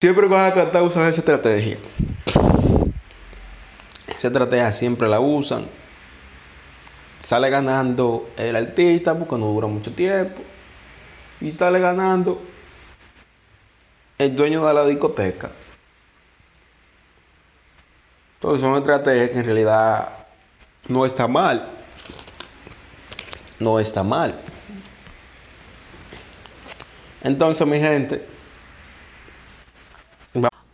Siempre van a tratar de esa estrategia. Esa estrategia siempre la usan. Sale ganando el artista porque no dura mucho tiempo. Y sale ganando el dueño de la discoteca. Entonces son estrategias que en realidad no está mal. No está mal. Entonces, mi gente,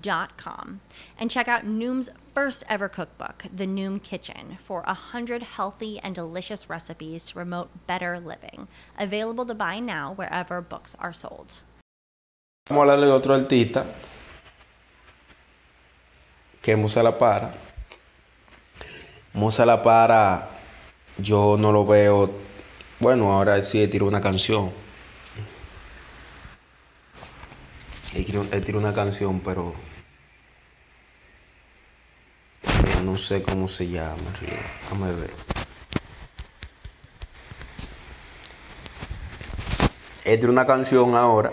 Dot com and check out Noom's first ever cookbook, The Noom Kitchen, for a hundred healthy and delicious recipes to promote better living. Available to buy now wherever books are sold. vamos a hablarle de otro artista que es Musa La Para. Musa La Para, yo no lo veo. Bueno, ahora sí tiró una canción. Él tiró- una canción, pero. No sé cómo se llama. Déjame ver. Él tiró una canción ahora.